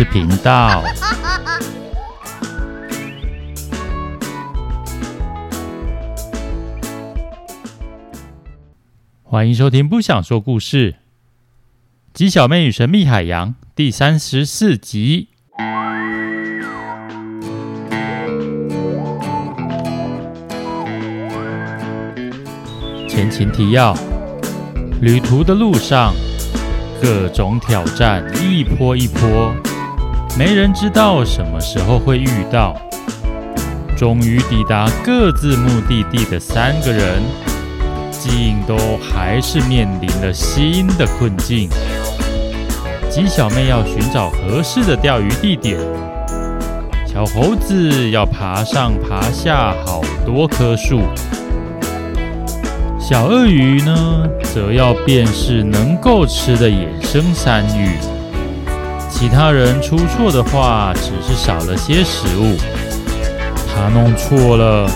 事频道。欢迎收听《不想说故事》，鸡小妹与神秘海洋第三十四集。前情提要：旅途的路上。各种挑战一波一波，没人知道什么时候会遇到。终于抵达各自目的地的三个人，竟都还是面临了新的困境。鸡小妹要寻找合适的钓鱼地点，小猴子要爬上爬下好多棵树。小鳄鱼呢，则要辨识能够吃的野生山芋。其他人出错的话，只是少了些食物。他弄错了，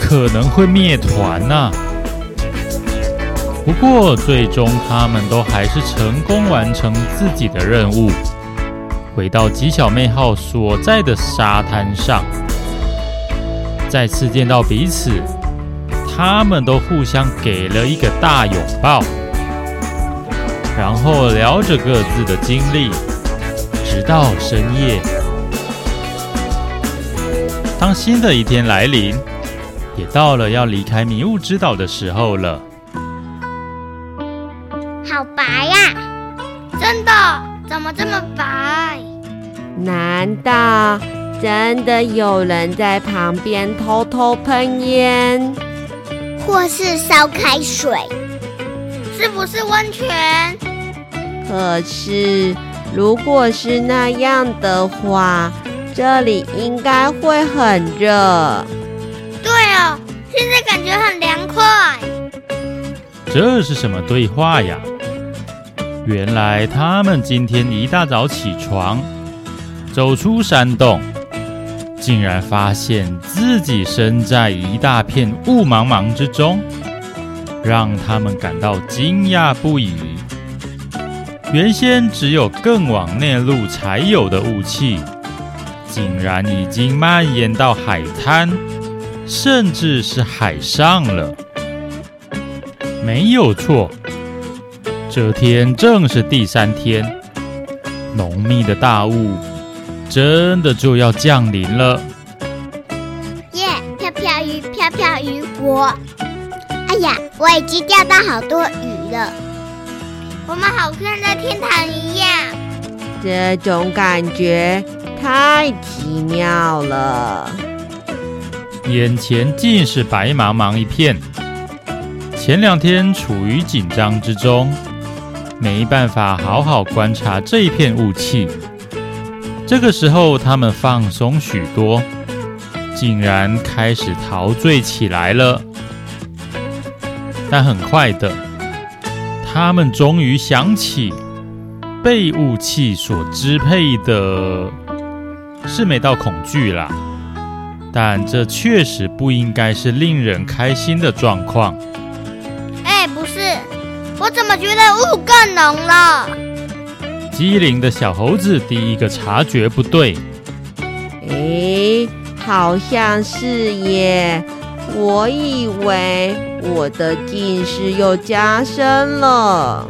可能会灭团呐。不过，最终他们都还是成功完成自己的任务，回到吉小妹号所在的沙滩上，再次见到彼此。他们都互相给了一个大拥抱，然后聊着各自的经历，到深夜。当新的一天来临，也到了要离开迷雾之岛的时候了。好白呀！真的？怎么这么白？难道真的有人在旁边偷偷喷烟？或是烧开水，是不是温泉？可是，如果是那样的话，这里应该会很热。对哦，现在感觉很凉快。这是什么对话呀？原来他们今天一大早起床，走出山洞。竟然发现自己身在一大片雾茫茫之中，让他们感到惊讶不已。原先只有更往内陆才有的雾气，竟然已经蔓延到海滩，甚至是海上了。没有错，这天正是第三天，浓密的大雾。真的就要降临了！耶，飘飘鱼，飘飘鱼，我，哎呀，我已经钓到好多鱼了。我们好像在天堂一样，这种感觉太奇妙了。眼前尽是白茫茫一片。前两天处于紧张之中，没办法好好观察这一片雾气。这个时候，他们放松许多，竟然开始陶醉起来了。但很快的，他们终于想起，被雾气所支配的是没到恐惧啦。但这确实不应该是令人开心的状况。哎，不是，我怎么觉得雾更浓了？机灵的小猴子第一个察觉不对，诶，好像是耶！我以为我的近视又加深了。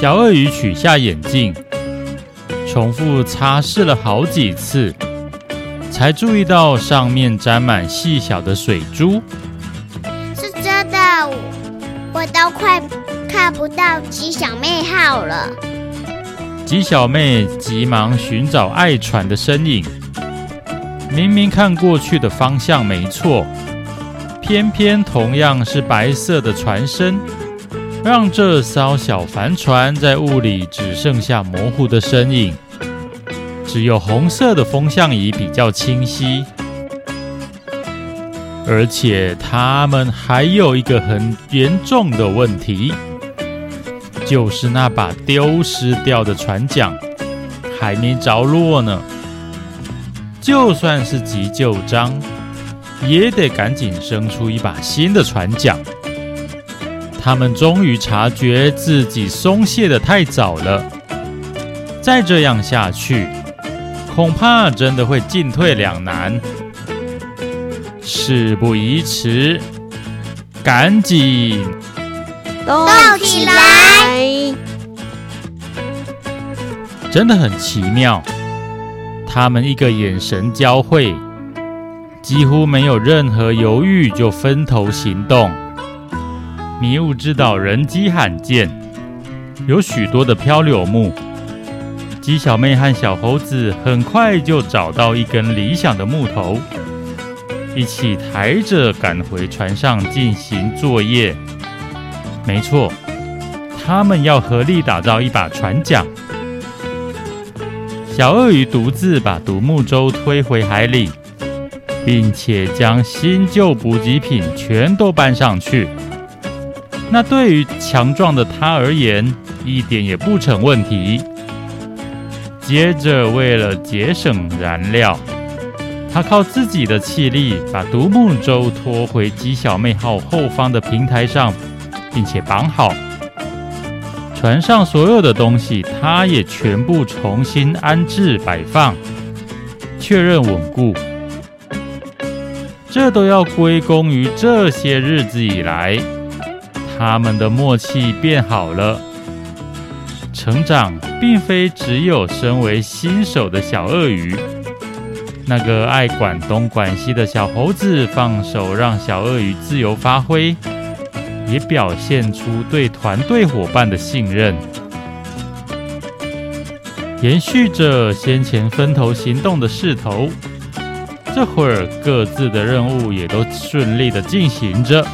小鳄鱼取下眼镜，重复擦拭了好几次，才注意到上面沾满细小的水珠。是真的，我都快看不到吉小妹号了。吉小妹急忙寻找爱船的身影，明明看过去的方向没错，偏偏同样是白色的船身，让这艘小帆船在雾里只剩下模糊的身影，只有红色的风向仪比较清晰，而且他们还有一个很严重的问题。就是那把丢失掉的船桨，还没着落呢。就算是急救章，也得赶紧生出一把新的船桨。他们终于察觉自己松懈的太早了。再这样下去，恐怕真的会进退两难。事不宜迟，赶紧动起来！真的很奇妙，他们一个眼神交汇，几乎没有任何犹豫，就分头行动。迷雾之岛人迹罕见，有许多的漂流木。鸡小妹和小猴子很快就找到一根理想的木头。一起抬着赶回船上进行作业。没错，他们要合力打造一把船桨。小鳄鱼独自把独木舟推回海里，并且将新旧补给品全都搬上去。那对于强壮的他而言，一点也不成问题。接着，为了节省燃料，他靠自己的气力把独木舟拖回鸡小妹号后方的平台上，并且绑好。船上所有的东西，他也全部重新安置摆放，确认稳固。这都要归功于这些日子以来，他们的默契变好了。成长并非只有身为新手的小鳄鱼。那个爱管东管西的小猴子放手让小鳄鱼自由发挥，也表现出对团队伙伴的信任。延续着先前分头行动的势头，这会儿各自的任务也都顺利的进行着。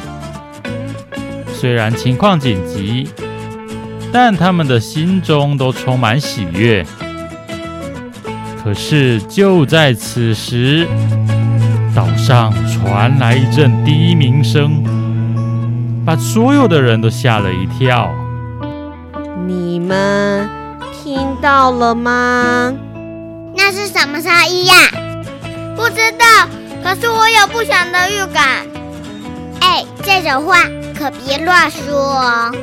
虽然情况紧急，但他们的心中都充满喜悦。可是就在此时，岛上传来一阵低鸣声，把所有的人都吓了一跳。你们听到了吗？那是什么声音呀？不知道，可是我有不祥的预感。哎，这种话可别乱说哦。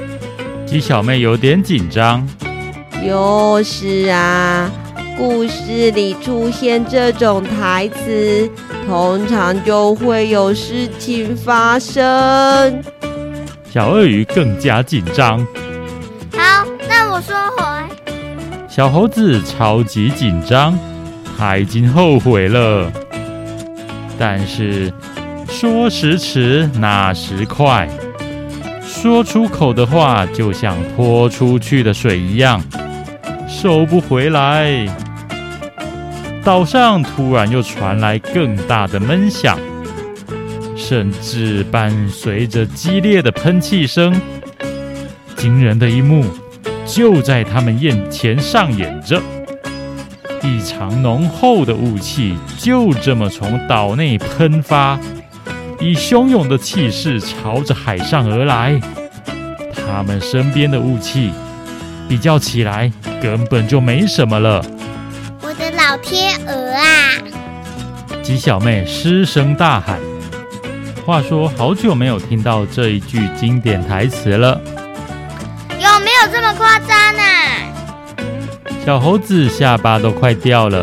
鸡小妹有点紧张。就是啊。故事里出现这种台词，通常就会有事情发生。小鳄鱼更加紧张。好，那我说回。小猴子超级紧张，他已经后悔了。但是说时迟，那时快，说出口的话就像泼出去的水一样，收不回来。岛上突然又传来更大的闷响，甚至伴随着激烈的喷气声。惊人的一幕就在他们眼前上演着，异常浓厚的雾气就这么从岛内喷发，以汹涌的气势朝着海上而来。他们身边的雾气比较起来根本就没什么了。我的老天鹅啊！鸡小妹失声大喊。话说，好久没有听到这一句经典台词了。有没有这么夸张呢？小猴子下巴都快掉了，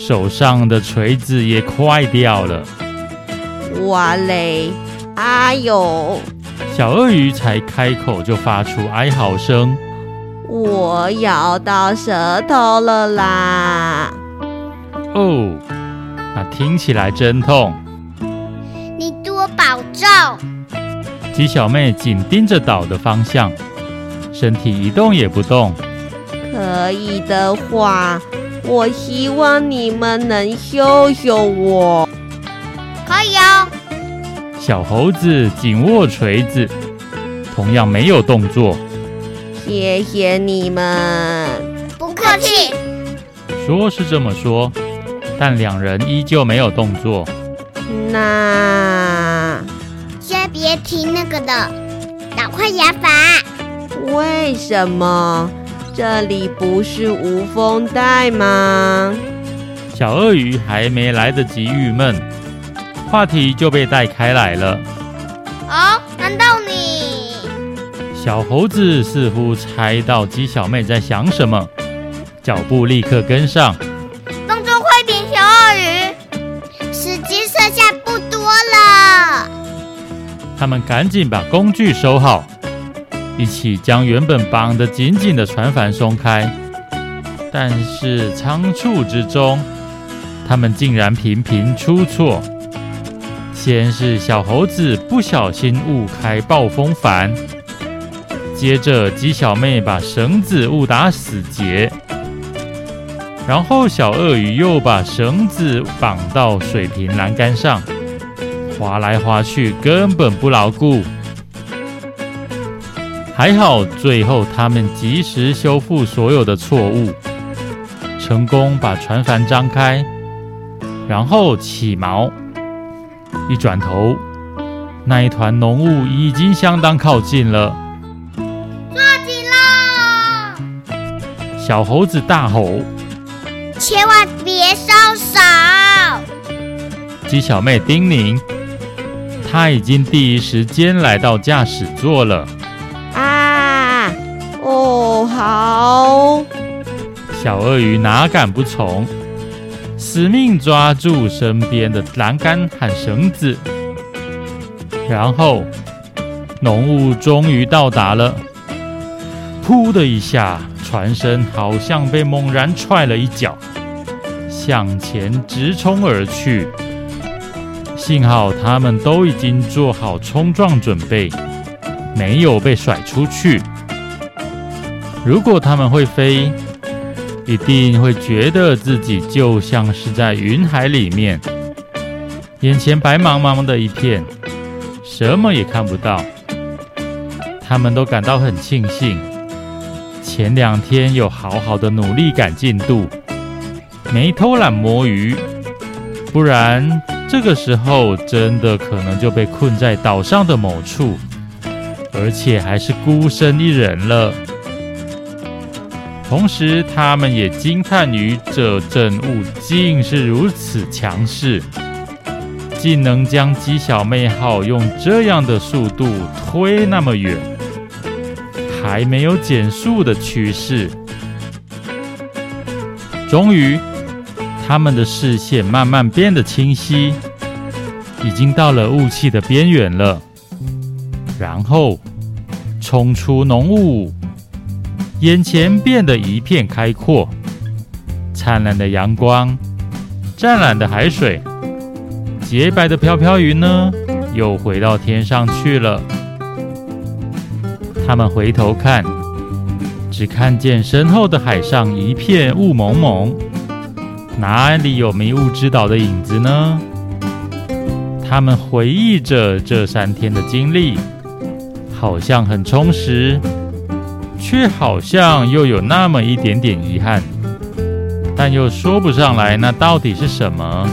手上的锤子也快掉了。哇嘞！哎呦！小鳄鱼才开口就发出哀嚎声。我咬到舌头了啦！哦，那听起来真痛。你多保重。鸡小妹紧盯着岛的方向，身体一动也不动。可以的话，我希望你们能救救我。可以哦。小猴子紧握锤子，同样没有动作。谢谢你们，不客气。说是这么说，但两人依旧没有动作。那先别提那个的，赶快牙法。为什么这里不是无风带吗？小鳄鱼还没来得及郁闷话题就被带开来了。哦难道你？小猴子似乎猜到鸡小妹在想什么脚步立刻跟上。动作快点小鳄鱼。时间剩下不多了。他们赶紧把工具收好一起将原本绑得紧紧的船帆松开。但是仓促之中，他们竟然频频出错。先是小猴子不小心误开暴风帆，接着鸡小妹把绳子误打死结，然后小鳄鱼又把绳子绑到水平栏杆上。滑来滑去，根本不牢固。还好，最后他们及时修复所有的错误，成功把船帆张开，然后起锚。一转头，那一团浓雾已经相当靠近了。抓紧了！小猴子大吼：“千万别烧手！”鸡小妹叮咛。他已经第一时间来到驾驶座了。小鳄鱼哪敢不从，死命抓住身边的栏杆和绳子。然后，浓雾终于到达了。噗的一下，船身好像被猛然踹了一脚，向前直冲而去。幸好他们都已经做好冲撞准备，没有被甩出去。如果他们会飞，一定会觉得自己就像是在云海里面，眼前白茫茫的一片，什么也看不到。他们都感到很庆幸，前两天有好好的努力赶进度，没偷懒摸鱼，不然。这个时候，真的可能就被困在岛上的某处，而且还是孤身一人了。同时，他们也惊叹于这阵雾竟是如此强势，竟能将鸡小妹号用这样的速度推那么远，还没有减速的趋势。终于。他们的视线慢慢变得清晰，已经到了雾气的边缘了。然后冲出浓雾，眼前变得一片开阔，灿烂的阳光，湛蓝的海水，洁白的飘飘云呢，又回到天上去了。他们回头看，只看见身后的海上一片雾蒙蒙。哪里有迷雾之岛的影子呢？他们回忆着这三天的经历，好像很充实，却好像又有那么一点点遗憾，但又说不上来那到底是什么。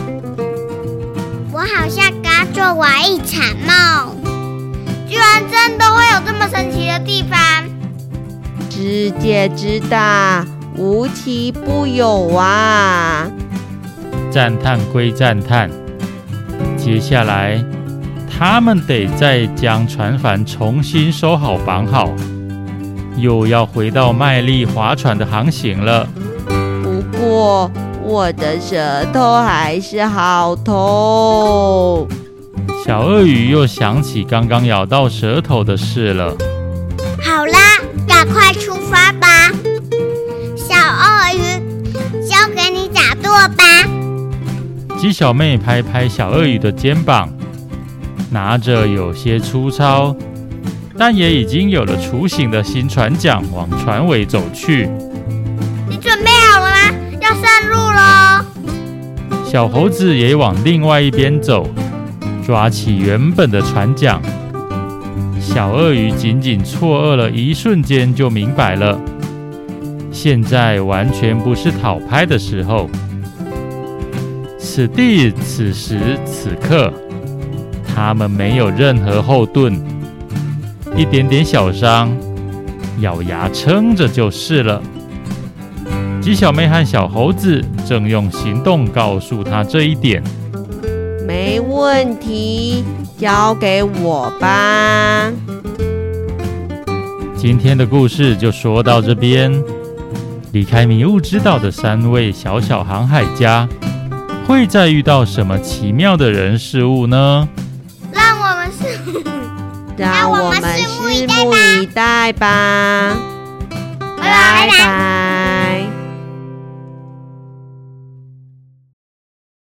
我好像刚做完一场梦，居然真的会有这么神奇的地方！世界之大。无奇不有啊！赞叹归赞叹，接下来他们得再将船帆重新收好绑好，又要回到卖力划船的航行了。不过我的舌头还是好痛。小鳄鱼又想起刚刚咬到舌头的事了。好啦，赶快出发吧！小鳄鱼，交给你打舵吧鸡小妹拍拍小鳄鱼的肩膀，拿着有些粗糙，但也已经有了雏形的新船桨往船尾走去。你准备好了吗？要上路喽。小猴子也往另外一边走，抓起原本的船桨。小鳄鱼仅仅错愕了一瞬间，就明白了，现在完全不是讨拍的时候。此地此时此刻，他们没有任何后盾，一点点小伤，咬牙撑着就是了。鸡小妹和小猴子正用行动告诉他这一点。没问题，交给我吧。今天的故事就说到这边。离开迷雾之岛的三位小小航海家。会再遇到什么奇妙的人事物呢？让我们拭目以待吧。拜拜。